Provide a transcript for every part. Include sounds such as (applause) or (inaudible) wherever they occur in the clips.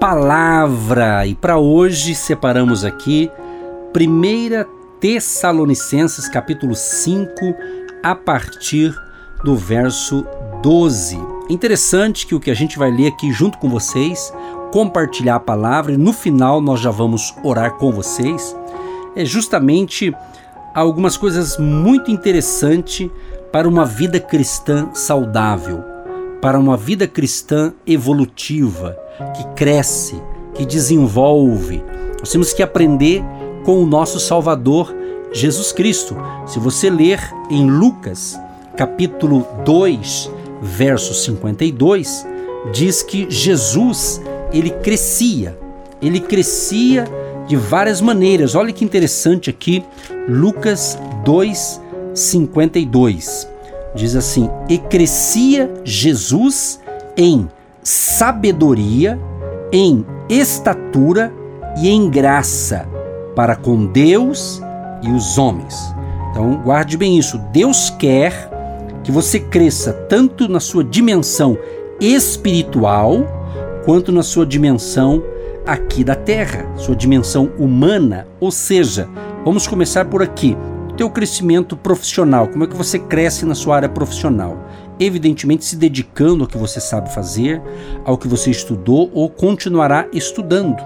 palavra. E para hoje separamos aqui 1 Tessalonicenses, capítulo 5, a partir do verso 12. Interessante que o que a gente vai ler aqui junto com vocês, compartilhar a palavra e no final nós já vamos orar com vocês, é justamente algumas coisas muito interessantes para uma vida cristã saudável para uma vida cristã evolutiva, que cresce, que desenvolve. Nós temos que aprender com o nosso Salvador Jesus Cristo. Se você ler em Lucas, capítulo 2, verso 52, diz que Jesus, ele crescia. Ele crescia de várias maneiras. Olha que interessante aqui, Lucas 2, 52 diz assim: E crescia Jesus em sabedoria, em estatura e em graça para com Deus e os homens. Então, guarde bem isso. Deus quer que você cresça tanto na sua dimensão espiritual quanto na sua dimensão aqui da terra, sua dimensão humana. Ou seja, vamos começar por aqui teu crescimento profissional, como é que você cresce na sua área profissional? Evidentemente se dedicando ao que você sabe fazer, ao que você estudou ou continuará estudando.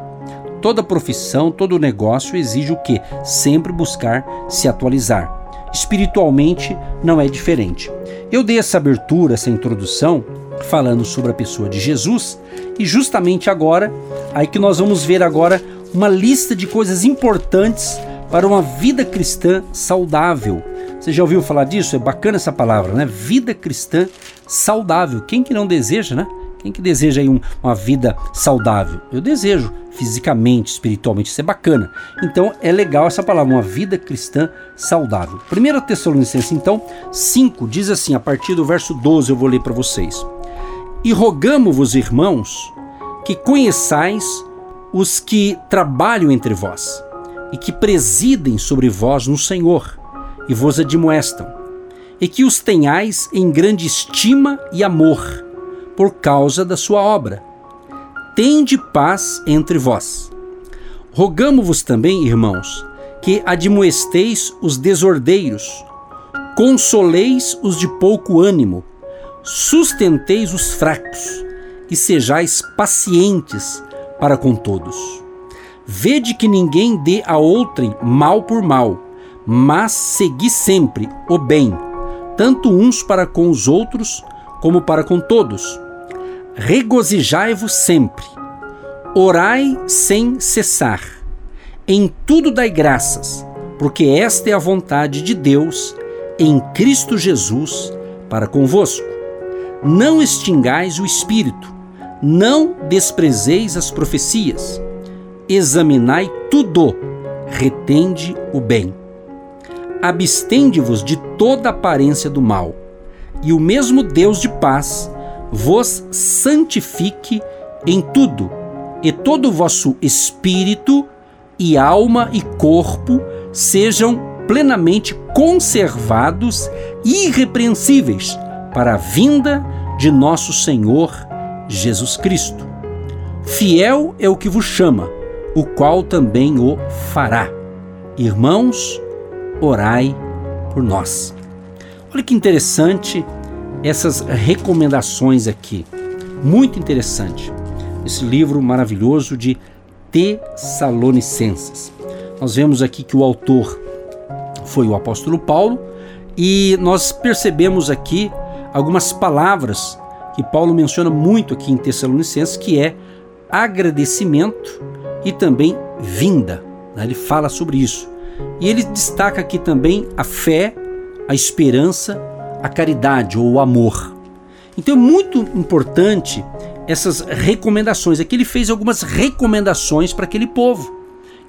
Toda profissão, todo negócio exige o que? Sempre buscar se atualizar. Espiritualmente não é diferente. Eu dei essa abertura, essa introdução, falando sobre a pessoa de Jesus, e justamente agora, aí que nós vamos ver agora uma lista de coisas importantes para uma vida cristã saudável. Você já ouviu falar disso? É bacana essa palavra, né? Vida cristã saudável. Quem que não deseja, né? Quem que deseja aí um, uma vida saudável? Eu desejo, fisicamente, espiritualmente, isso é bacana. Então é legal essa palavra, uma vida cristã saudável. 1 Tessalonicenses, então, 5, diz assim, a partir do verso 12 eu vou ler para vocês. E rogamo-vos, irmãos, que conheçais os que trabalham entre vós e que presidem sobre vós no Senhor e vos admoestam, e que os tenhais em grande estima e amor, por causa da sua obra. Tende paz entre vós. Rogamo-vos também, irmãos, que admoesteis os desordeiros, consoleis os de pouco ânimo, sustenteis os fracos e sejais pacientes para com todos. Vede que ninguém dê a outrem mal por mal, mas segui sempre o bem, tanto uns para com os outros, como para com todos. Regozijai-vos sempre, orai sem cessar, em tudo dai graças, porque esta é a vontade de Deus em Cristo Jesus para convosco. Não extingais o espírito, não desprezeis as profecias examinai tudo, retende o bem. Abstende-vos de toda aparência do mal, e o mesmo Deus de paz vos santifique em tudo, e todo o vosso espírito e alma e corpo sejam plenamente conservados irrepreensíveis para a vinda de nosso Senhor Jesus Cristo. Fiel é o que vos chama o qual também o fará. Irmãos, orai por nós. Olha que interessante essas recomendações aqui. Muito interessante. Esse livro maravilhoso de Tessalonicenses. Nós vemos aqui que o autor foi o apóstolo Paulo e nós percebemos aqui algumas palavras que Paulo menciona muito aqui em Tessalonicenses, que é agradecimento e também vinda. Né? Ele fala sobre isso. E ele destaca aqui também a fé, a esperança, a caridade ou o amor. Então é muito importante essas recomendações. Aqui ele fez algumas recomendações para aquele povo.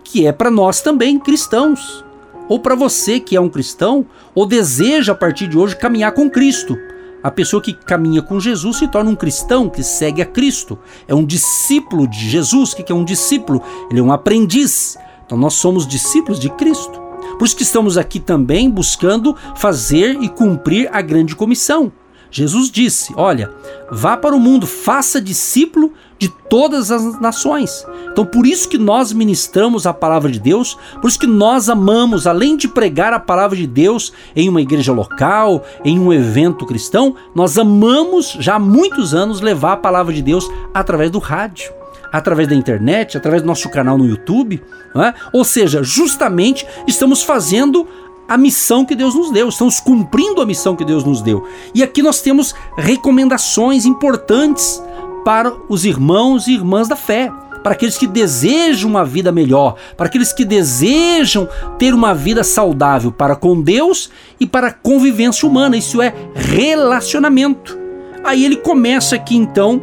que é para nós também cristãos, ou para você que é um cristão ou deseja a partir de hoje caminhar com Cristo. A pessoa que caminha com Jesus se torna um cristão que segue a Cristo. É um discípulo de Jesus. O que é um discípulo? Ele é um aprendiz. Então nós somos discípulos de Cristo. Por isso que estamos aqui também buscando fazer e cumprir a grande comissão. Jesus disse: Olha, vá para o mundo, faça discípulo de todas as nações. Então, por isso que nós ministramos a palavra de Deus, por isso que nós amamos, além de pregar a palavra de Deus em uma igreja local, em um evento cristão, nós amamos já há muitos anos levar a palavra de Deus através do rádio através da internet, através do nosso canal no YouTube. É? Ou seja, justamente estamos fazendo a missão que Deus nos deu, estamos cumprindo a missão que Deus nos deu. E aqui nós temos recomendações importantes para os irmãos e irmãs da fé, para aqueles que desejam uma vida melhor, para aqueles que desejam ter uma vida saudável para com Deus e para a convivência humana. Isso é relacionamento. Aí ele começa aqui então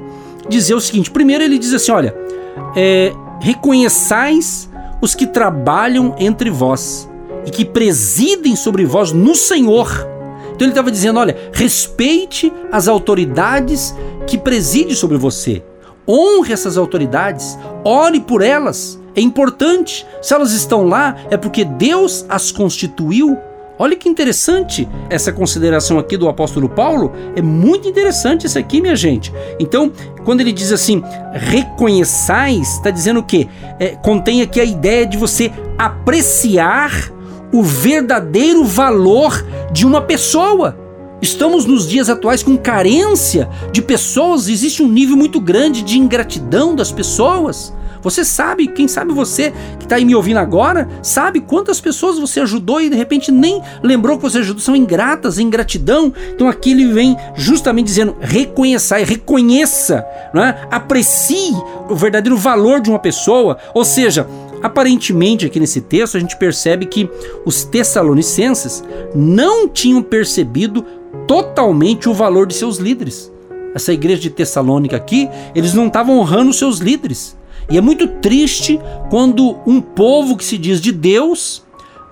dizer o seguinte: primeiro ele diz assim, olha, é, reconheçais os que trabalham entre vós e que presidem sobre vós no Senhor. Então ele estava dizendo: olha, respeite as autoridades que presidem sobre você. Honre essas autoridades, ore por elas. É importante. Se elas estão lá, é porque Deus as constituiu. Olha que interessante essa consideração aqui do apóstolo Paulo. É muito interessante isso aqui, minha gente. Então, quando ele diz assim, reconheçais, está dizendo o quê? É, contém aqui a ideia de você apreciar o verdadeiro valor de uma pessoa. Estamos nos dias atuais com carência de pessoas, existe um nível muito grande de ingratidão das pessoas. Você sabe, quem sabe você que está aí me ouvindo agora, sabe quantas pessoas você ajudou e de repente nem lembrou que você ajudou, são ingratas, ingratidão. Então aqui ele vem justamente dizendo: reconheça, reconheça, é? aprecie o verdadeiro valor de uma pessoa, ou seja, Aparentemente, aqui nesse texto, a gente percebe que os tessalonicenses não tinham percebido totalmente o valor de seus líderes. Essa igreja de Tessalônica aqui, eles não estavam honrando seus líderes. E é muito triste quando um povo que se diz de Deus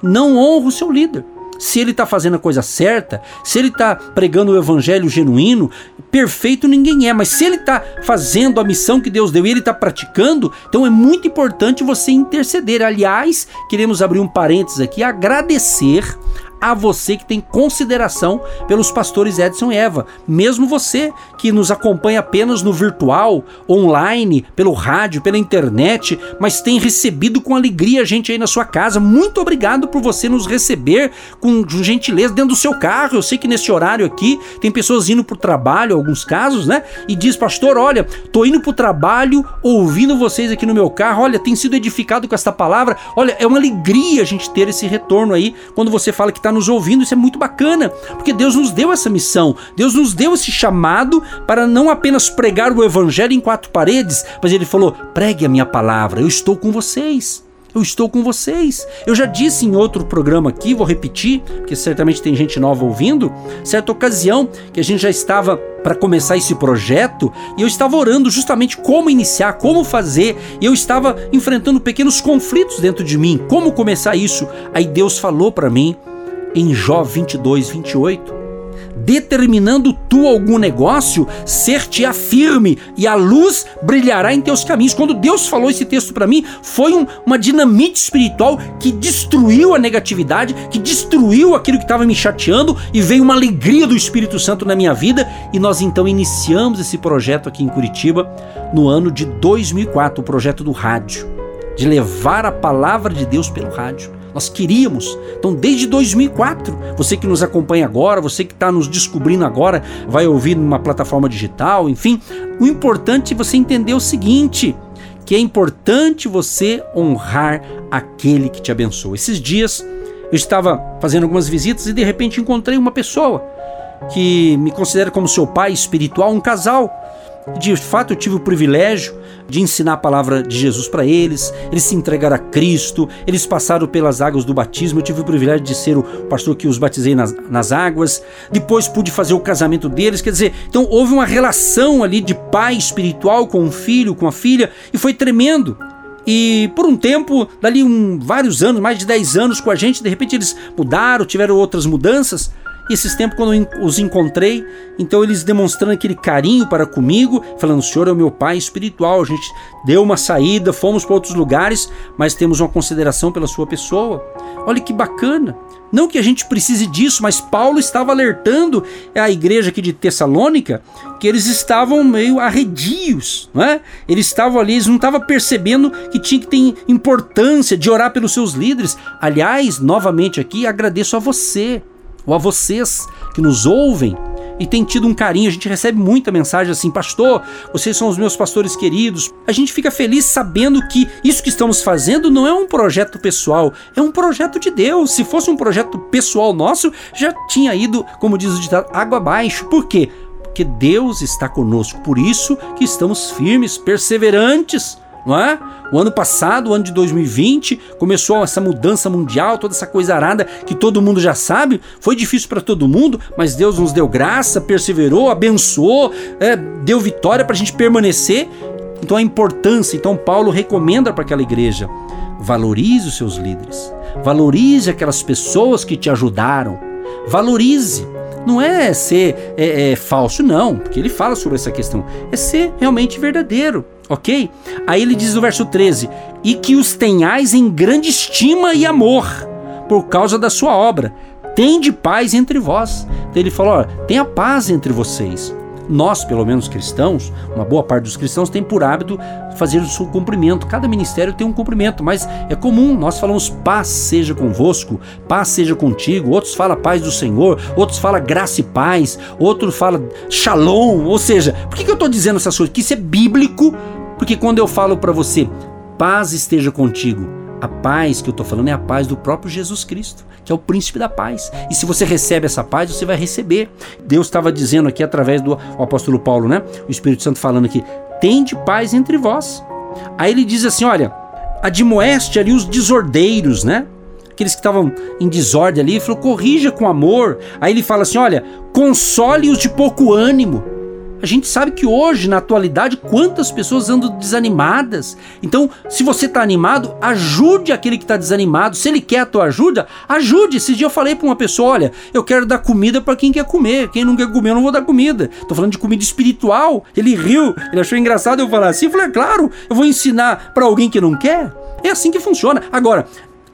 não honra o seu líder se ele está fazendo a coisa certa, se ele está pregando o evangelho genuíno, perfeito ninguém é, mas se ele está fazendo a missão que Deus deu e ele está praticando, então é muito importante você interceder. Aliás, queremos abrir um parênteses aqui, agradecer a você que tem consideração pelos pastores Edson e Eva, mesmo você que nos acompanha apenas no virtual, online, pelo rádio, pela internet, mas tem recebido com alegria a gente aí na sua casa. Muito obrigado por você nos receber com gentileza dentro do seu carro. Eu sei que nesse horário aqui tem pessoas indo para o trabalho, alguns casos, né? E diz, pastor, olha, tô indo para o trabalho ouvindo vocês aqui no meu carro. Olha, tem sido edificado com esta palavra. Olha, é uma alegria a gente ter esse retorno aí quando você fala que está nos ouvindo, isso é muito bacana, porque Deus nos deu essa missão, Deus nos deu esse chamado para não apenas pregar o evangelho em quatro paredes, mas Ele falou: pregue a minha palavra, eu estou com vocês. Eu estou com vocês. Eu já disse em outro programa aqui, vou repetir, porque certamente tem gente nova ouvindo. Certa ocasião que a gente já estava para começar esse projeto e eu estava orando justamente como iniciar, como fazer, e eu estava enfrentando pequenos conflitos dentro de mim, como começar isso. Aí Deus falou para mim em Jó 22, 28. Determinando tu algum negócio, ser-te-á firme e a luz brilhará em teus caminhos. Quando Deus falou esse texto para mim, foi um, uma dinamite espiritual que destruiu a negatividade, que destruiu aquilo que estava me chateando e veio uma alegria do Espírito Santo na minha vida. E nós então iniciamos esse projeto aqui em Curitiba no ano de 2004, o projeto do rádio, de levar a palavra de Deus pelo rádio. Nós queríamos. Então, desde 2004, você que nos acompanha agora, você que está nos descobrindo agora, vai ouvir numa plataforma digital, enfim, o importante é você entender o seguinte: que é importante você honrar aquele que te abençoa. Esses dias eu estava fazendo algumas visitas e de repente encontrei uma pessoa que me considera como seu pai espiritual, um casal. De fato, eu tive o privilégio de ensinar a palavra de Jesus para eles, eles se entregaram a Cristo, eles passaram pelas águas do batismo. Eu tive o privilégio de ser o pastor que os batizei nas, nas águas. Depois pude fazer o casamento deles. Quer dizer, então houve uma relação ali de pai espiritual com o filho, com a filha, e foi tremendo. E por um tempo, dali um, vários anos, mais de 10 anos com a gente, de repente eles mudaram, tiveram outras mudanças. E esses tempos, quando eu os encontrei, então eles demonstrando aquele carinho para comigo, falando: o senhor é o meu pai espiritual. A gente deu uma saída, fomos para outros lugares, mas temos uma consideração pela sua pessoa. Olha que bacana. Não que a gente precise disso, mas Paulo estava alertando a igreja aqui de Tessalônica que eles estavam meio arredios, não é? Eles estavam ali, eles não estavam percebendo que tinha que ter importância de orar pelos seus líderes. Aliás, novamente aqui, agradeço a você ou a vocês que nos ouvem e tem tido um carinho. A gente recebe muita mensagem assim, pastor, vocês são os meus pastores queridos. A gente fica feliz sabendo que isso que estamos fazendo não é um projeto pessoal, é um projeto de Deus. Se fosse um projeto pessoal nosso, já tinha ido, como diz o ditado, água abaixo. Por quê? Porque Deus está conosco. Por isso que estamos firmes, perseverantes não é? O ano passado, o ano de 2020, começou essa mudança mundial, toda essa coisa arada que todo mundo já sabe. Foi difícil para todo mundo, mas Deus nos deu graça, perseverou, abençoou, é, deu vitória para a gente permanecer. Então a importância, então Paulo recomenda para aquela igreja: valorize os seus líderes, valorize aquelas pessoas que te ajudaram, valorize. Não é ser é, é, falso, não, porque ele fala sobre essa questão. É ser realmente verdadeiro. Ok? Aí ele diz no verso 13: E que os tenhais em grande estima e amor, por causa da sua obra. Tende paz entre vós. Então ele falou: tenha paz entre vocês. Nós, pelo menos cristãos, uma boa parte dos cristãos tem por hábito fazer o seu cumprimento. Cada ministério tem um cumprimento, mas é comum. Nós falamos paz seja convosco, paz seja contigo. Outros falam paz do Senhor, outros falam graça e paz, outros falam shalom. Ou seja, por que, que eu estou dizendo essas coisas? Que isso é bíblico porque quando eu falo para você, paz esteja contigo, a paz que eu estou falando é a paz do próprio Jesus Cristo, que é o príncipe da paz. E se você recebe essa paz, você vai receber. Deus estava dizendo aqui através do apóstolo Paulo, né? O Espírito Santo falando aqui: tende paz entre vós. Aí ele diz assim: olha, admoeste ali os desordeiros, né? Aqueles que estavam em desordem ali, ele falou: corrija com amor. Aí ele fala assim: olha, console os de pouco ânimo. A gente sabe que hoje, na atualidade, quantas pessoas andam desanimadas. Então, se você está animado, ajude aquele que está desanimado. Se ele quer a tua ajuda, ajude. Esse dia eu falei para uma pessoa: olha, eu quero dar comida para quem quer comer. Quem não quer comer, eu não vou dar comida. Tô falando de comida espiritual. Ele riu, ele achou engraçado eu falar assim. Eu falei: é claro, eu vou ensinar para alguém que não quer. É assim que funciona. Agora,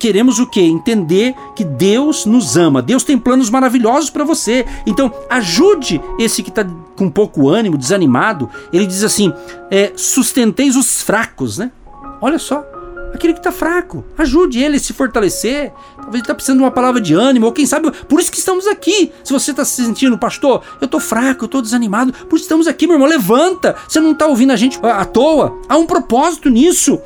queremos o que? Entender que Deus nos ama. Deus tem planos maravilhosos para você. Então, ajude esse que está com pouco ânimo, desanimado. Ele diz assim: é, sustenteis os fracos, né? Olha só. Aquele que está fraco, ajude ele a se fortalecer. Talvez ele está precisando de uma palavra de ânimo, ou quem sabe, por isso que estamos aqui. Se você está se sentindo, pastor, eu estou fraco, eu estou desanimado, por isso estamos aqui, meu irmão, levanta. Você não está ouvindo a gente à toa. Há um propósito nisso.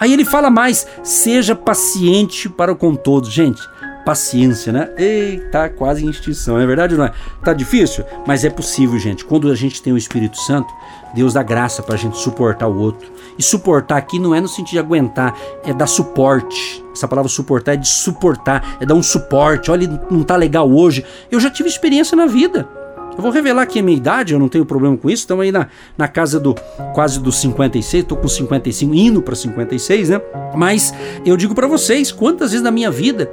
Aí ele fala mais: seja paciente para com todos. Gente, paciência, né? Eita, quase extinção, é verdade ou não é? Tá difícil? Mas é possível, gente. Quando a gente tem o Espírito Santo, Deus dá graça para a gente suportar o outro. E suportar aqui não é no sentido de aguentar, é dar suporte. Essa palavra suportar é de suportar, é dar um suporte. Olha, não tá legal hoje. Eu já tive experiência na vida. Eu vou revelar aqui a minha idade, eu não tenho problema com isso. Estamos aí na, na casa do quase dos 56, estou com 55, indo para 56, né? Mas eu digo para vocês, quantas vezes na minha vida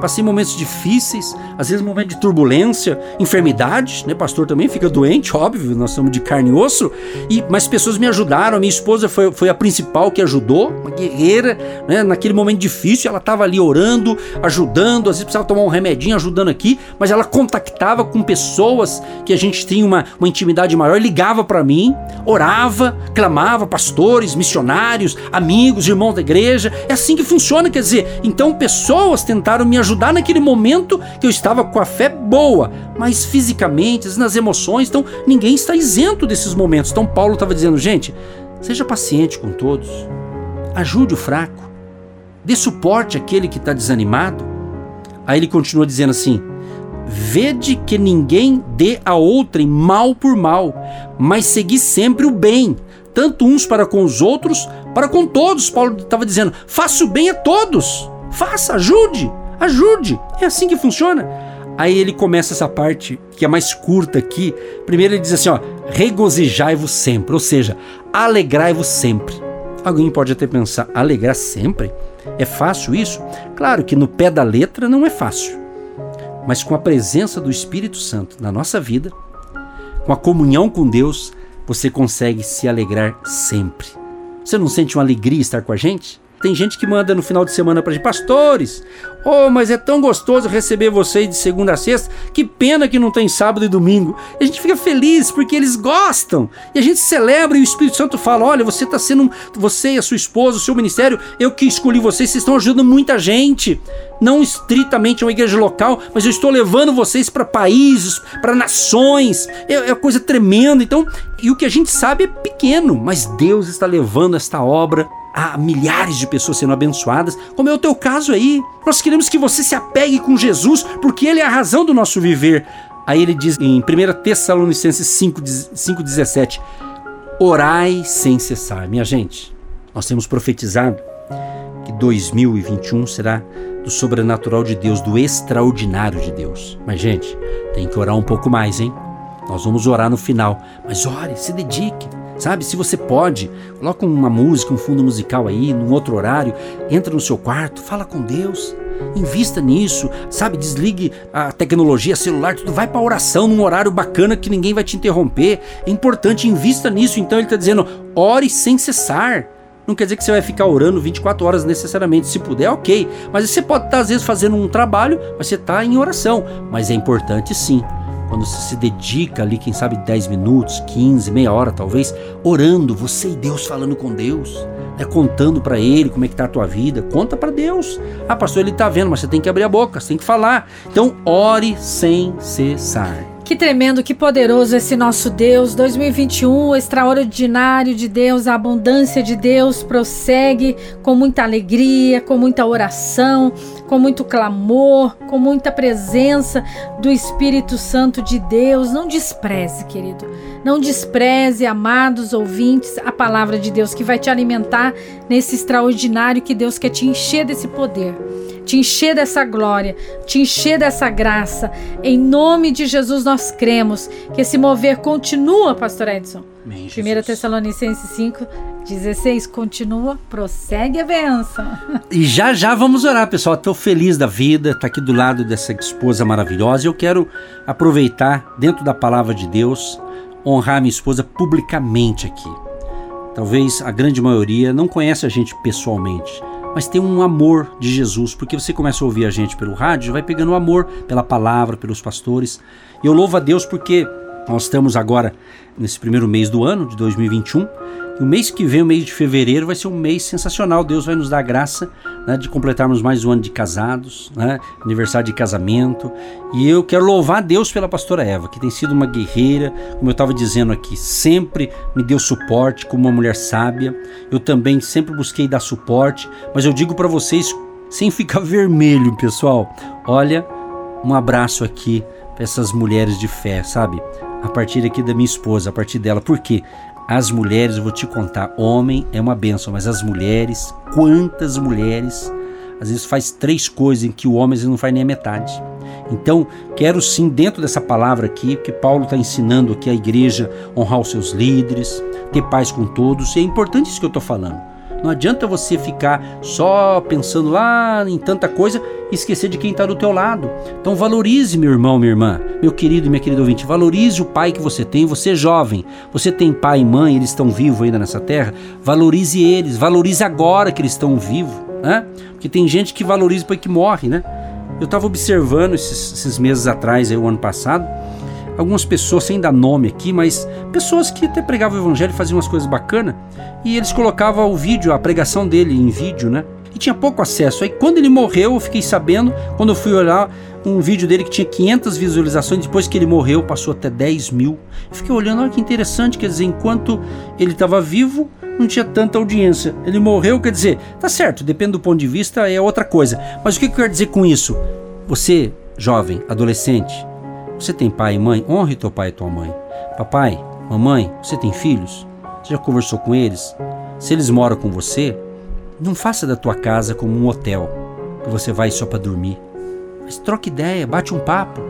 Passei momentos difíceis, às vezes momentos de turbulência, enfermidades, né? Pastor também fica doente, óbvio, nós somos de carne e osso. E, mas pessoas me ajudaram, a minha esposa foi, foi a principal que ajudou, uma guerreira, né? Naquele momento difícil, ela estava ali orando, ajudando, às vezes precisava tomar um remedinho, ajudando aqui, mas ela contactava com pessoas que a gente tinha uma, uma intimidade maior, ligava para mim, orava, clamava, pastores, missionários, amigos, irmãos da igreja. É assim que funciona, quer dizer, então pessoas tentaram me ajudar naquele momento que eu estava com a fé boa, mas fisicamente, nas emoções, então ninguém está isento desses momentos. Então Paulo estava dizendo, gente, seja paciente com todos, ajude o fraco, dê suporte àquele que está desanimado. Aí ele continua dizendo assim: Vede que ninguém dê a outrem mal por mal, mas segui sempre o bem, tanto uns para com os outros, para com todos. Paulo estava dizendo: faça o bem a todos, faça, ajude. Ajude! É assim que funciona. Aí ele começa essa parte que é mais curta aqui. Primeiro ele diz assim, ó, regozijai-vos sempre, ou seja, alegrai-vos sempre. Alguém pode até pensar, alegrar sempre? É fácil isso? Claro que no pé da letra não é fácil. Mas com a presença do Espírito Santo na nossa vida, com a comunhão com Deus, você consegue se alegrar sempre. Você não sente uma alegria estar com a gente? Tem gente que manda no final de semana para gente, pastores, oh, mas é tão gostoso receber vocês de segunda a sexta, que pena que não tem sábado e domingo. E a gente fica feliz porque eles gostam. E a gente celebra e o Espírito Santo fala: olha, você está sendo, você e a sua esposa, o seu ministério, eu que escolhi vocês, vocês estão ajudando muita gente. Não estritamente uma igreja local, mas eu estou levando vocês para países, para nações. É, é coisa tremenda. Então, e o que a gente sabe é pequeno, mas Deus está levando esta obra há milhares de pessoas sendo abençoadas, como é o teu caso aí. Nós queremos que você se apegue com Jesus, porque Ele é a razão do nosso viver. Aí ele diz em 1 Tessalonicenses 5,17: Orai sem cessar. Minha gente, nós temos profetizado que 2021 será do sobrenatural de Deus, do extraordinário de Deus. Mas, gente, tem que orar um pouco mais, hein? Nós vamos orar no final. Mas ore, se dedique. Sabe, se você pode, coloca uma música, um fundo musical aí, num outro horário, entra no seu quarto, fala com Deus, invista nisso, sabe, desligue a tecnologia, celular, tudo, vai para oração num horário bacana que ninguém vai te interromper. É importante, invista nisso. Então ele está dizendo, ore sem cessar. Não quer dizer que você vai ficar orando 24 horas necessariamente. Se puder, ok. Mas você pode estar, tá, às vezes, fazendo um trabalho, mas você está em oração. Mas é importante sim quando você se dedica ali, quem sabe 10 minutos, 15, meia hora talvez, orando, você e Deus falando com Deus, né, contando para Ele como é que tá a tua vida, conta para Deus. Ah, pastor, Ele tá vendo, mas você tem que abrir a boca, você tem que falar. Então, ore sem cessar. Que tremendo, que poderoso esse nosso Deus. 2021, o extraordinário de Deus, a abundância de Deus prossegue com muita alegria, com muita oração, com muito clamor, com muita presença do Espírito Santo de Deus. Não despreze, querido. Não despreze, amados ouvintes, a palavra de Deus que vai te alimentar nesse extraordinário que Deus quer te encher desse poder te encher dessa glória, te encher dessa graça. Em nome de Jesus nós cremos que esse mover continua, pastor Edson. 1 Tessalonicenses 5, 16, continua, prossegue a benção. E já já vamos orar, pessoal. Estou feliz da vida, estar tá aqui do lado dessa esposa maravilhosa. Eu quero aproveitar, dentro da palavra de Deus, honrar minha esposa publicamente aqui. Talvez a grande maioria não conhece a gente pessoalmente, mas tem um amor de Jesus, porque você começa a ouvir a gente pelo rádio, vai pegando o amor pela palavra, pelos pastores. E eu louvo a Deus porque nós estamos agora nesse primeiro mês do ano de 2021 o mês que vem, o mês de fevereiro, vai ser um mês sensacional. Deus vai nos dar graça né, de completarmos mais um ano de casados, né, aniversário de casamento. E eu quero louvar a Deus pela pastora Eva, que tem sido uma guerreira, como eu estava dizendo aqui, sempre me deu suporte como uma mulher sábia. Eu também sempre busquei dar suporte, mas eu digo para vocês, sem ficar (laughs) vermelho, pessoal. Olha, um abraço aqui para essas mulheres de fé, sabe? A partir aqui da minha esposa, a partir dela. Por quê? As mulheres, vou te contar, homem é uma benção, mas as mulheres, quantas mulheres, às vezes faz três coisas em que o homem não faz nem a metade. Então, quero sim, dentro dessa palavra aqui, que Paulo está ensinando aqui a igreja honrar os seus líderes, ter paz com todos, e é importante isso que eu estou falando. Não adianta você ficar só pensando lá em tanta coisa e esquecer de quem está do teu lado. Então valorize, meu irmão, minha irmã, meu querido e minha querida ouvinte, valorize o pai que você tem, você é jovem, você tem pai e mãe, eles estão vivos ainda nessa terra, valorize eles, valorize agora que eles estão vivos, né? Porque tem gente que valoriza depois que morre, né? Eu estava observando esses, esses meses atrás, aí, o ano passado, algumas pessoas, sem dar nome aqui, mas pessoas que até pregavam o evangelho, faziam umas coisas bacanas, e eles colocavam o vídeo, a pregação dele em vídeo, né? E tinha pouco acesso. Aí quando ele morreu, eu fiquei sabendo, quando eu fui olhar um vídeo dele que tinha 500 visualizações, depois que ele morreu, passou até 10 mil. Fiquei olhando, olha que interessante, quer dizer, enquanto ele estava vivo, não tinha tanta audiência. Ele morreu, quer dizer, tá certo, depende do ponto de vista, é outra coisa. Mas o que eu quero dizer com isso? Você, jovem, adolescente, você tem pai e mãe? Honre teu pai e tua mãe. Papai, mamãe, você tem filhos? Você já conversou com eles? Se eles moram com você, não faça da tua casa como um hotel que você vai só para dormir. Mas troque ideia, bate um papo.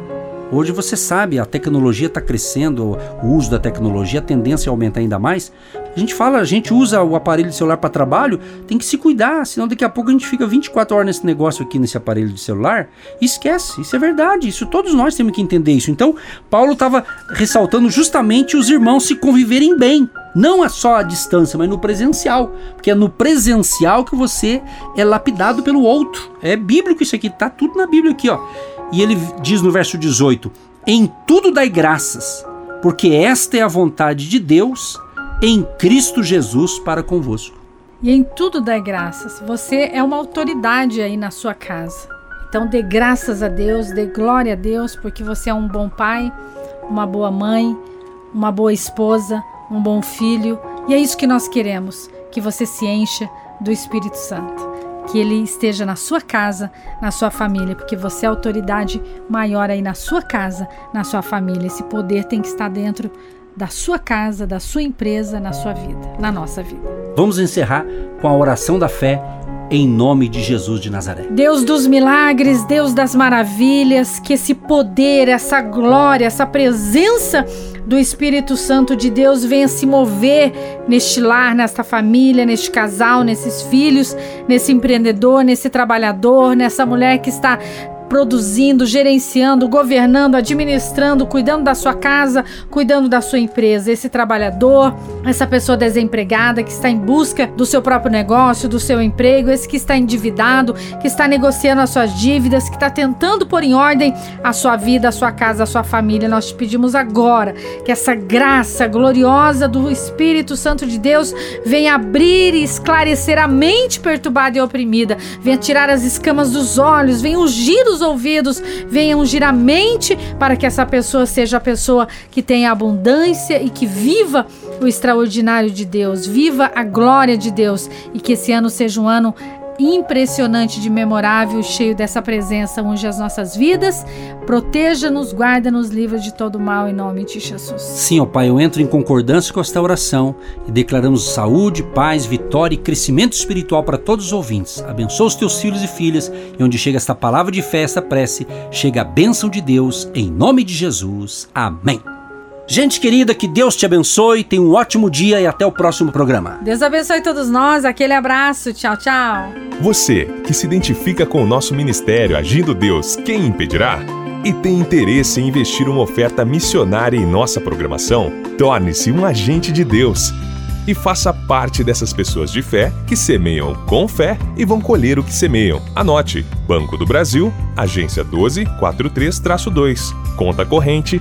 Hoje você sabe, a tecnologia está crescendo, o uso da tecnologia, a tendência é aumentar ainda mais. A gente fala, a gente usa o aparelho de celular para trabalho, tem que se cuidar, senão daqui a pouco a gente fica 24 horas nesse negócio aqui, nesse aparelho de celular, e esquece. Isso é verdade, isso todos nós temos que entender isso. Então, Paulo estava ressaltando justamente os irmãos se conviverem bem. Não é só a distância, mas no presencial. Porque é no presencial que você é lapidado pelo outro. É bíblico isso aqui, tá tudo na Bíblia aqui, ó. E ele diz no verso 18: Em tudo dai graças, porque esta é a vontade de Deus em Cristo Jesus para convosco. E em tudo dai graças. Você é uma autoridade aí na sua casa. Então dê graças a Deus, dê glória a Deus, porque você é um bom pai, uma boa mãe, uma boa esposa, um bom filho, e é isso que nós queremos, que você se encha do Espírito Santo. Que ele esteja na sua casa, na sua família, porque você é autoridade maior aí na sua casa, na sua família. Esse poder tem que estar dentro da sua casa, da sua empresa, na sua vida, na nossa vida. Vamos encerrar com a oração da fé em nome de Jesus de Nazaré. Deus dos milagres, Deus das maravilhas, que esse poder, essa glória, essa presença do Espírito Santo de Deus venha se mover neste lar, nesta família, neste casal, nesses filhos, nesse empreendedor, nesse trabalhador, nessa mulher que está produzindo, gerenciando, governando, administrando, cuidando da sua casa, cuidando da sua empresa. Esse trabalhador, essa pessoa desempregada que está em busca do seu próprio negócio, do seu emprego, esse que está endividado, que está negociando as suas dívidas, que está tentando pôr em ordem a sua vida, a sua casa, a sua família. Nós te pedimos agora que essa graça gloriosa do Espírito Santo de Deus venha abrir e esclarecer a mente perturbada e oprimida, venha tirar as escamas dos olhos, venha ungir os ouvidos, venha ungir a mente para que essa pessoa seja a pessoa que tenha abundância e que viva o extraordinário de Deus, viva a glória de Deus e que esse ano seja um ano impressionante de memorável, cheio dessa presença, unge as nossas vidas, proteja-nos, guarda-nos, livra de todo mal, em nome de Jesus. Sim, ó Pai, eu entro em concordância com esta oração e declaramos saúde, paz, vitória e crescimento espiritual para todos os ouvintes. Abençoa os teus filhos e filhas e onde chega esta palavra de fé, esta prece, chega a bênção de Deus, em nome de Jesus. Amém. Gente querida, que Deus te abençoe, tenha um ótimo dia e até o próximo programa. Deus abençoe todos nós, aquele abraço, tchau, tchau. Você que se identifica com o nosso ministério Agindo Deus, quem impedirá? E tem interesse em investir uma oferta missionária em nossa programação? Torne-se um agente de Deus e faça parte dessas pessoas de fé que semeiam com fé e vão colher o que semeiam. Anote: Banco do Brasil, agência 1243-2, conta corrente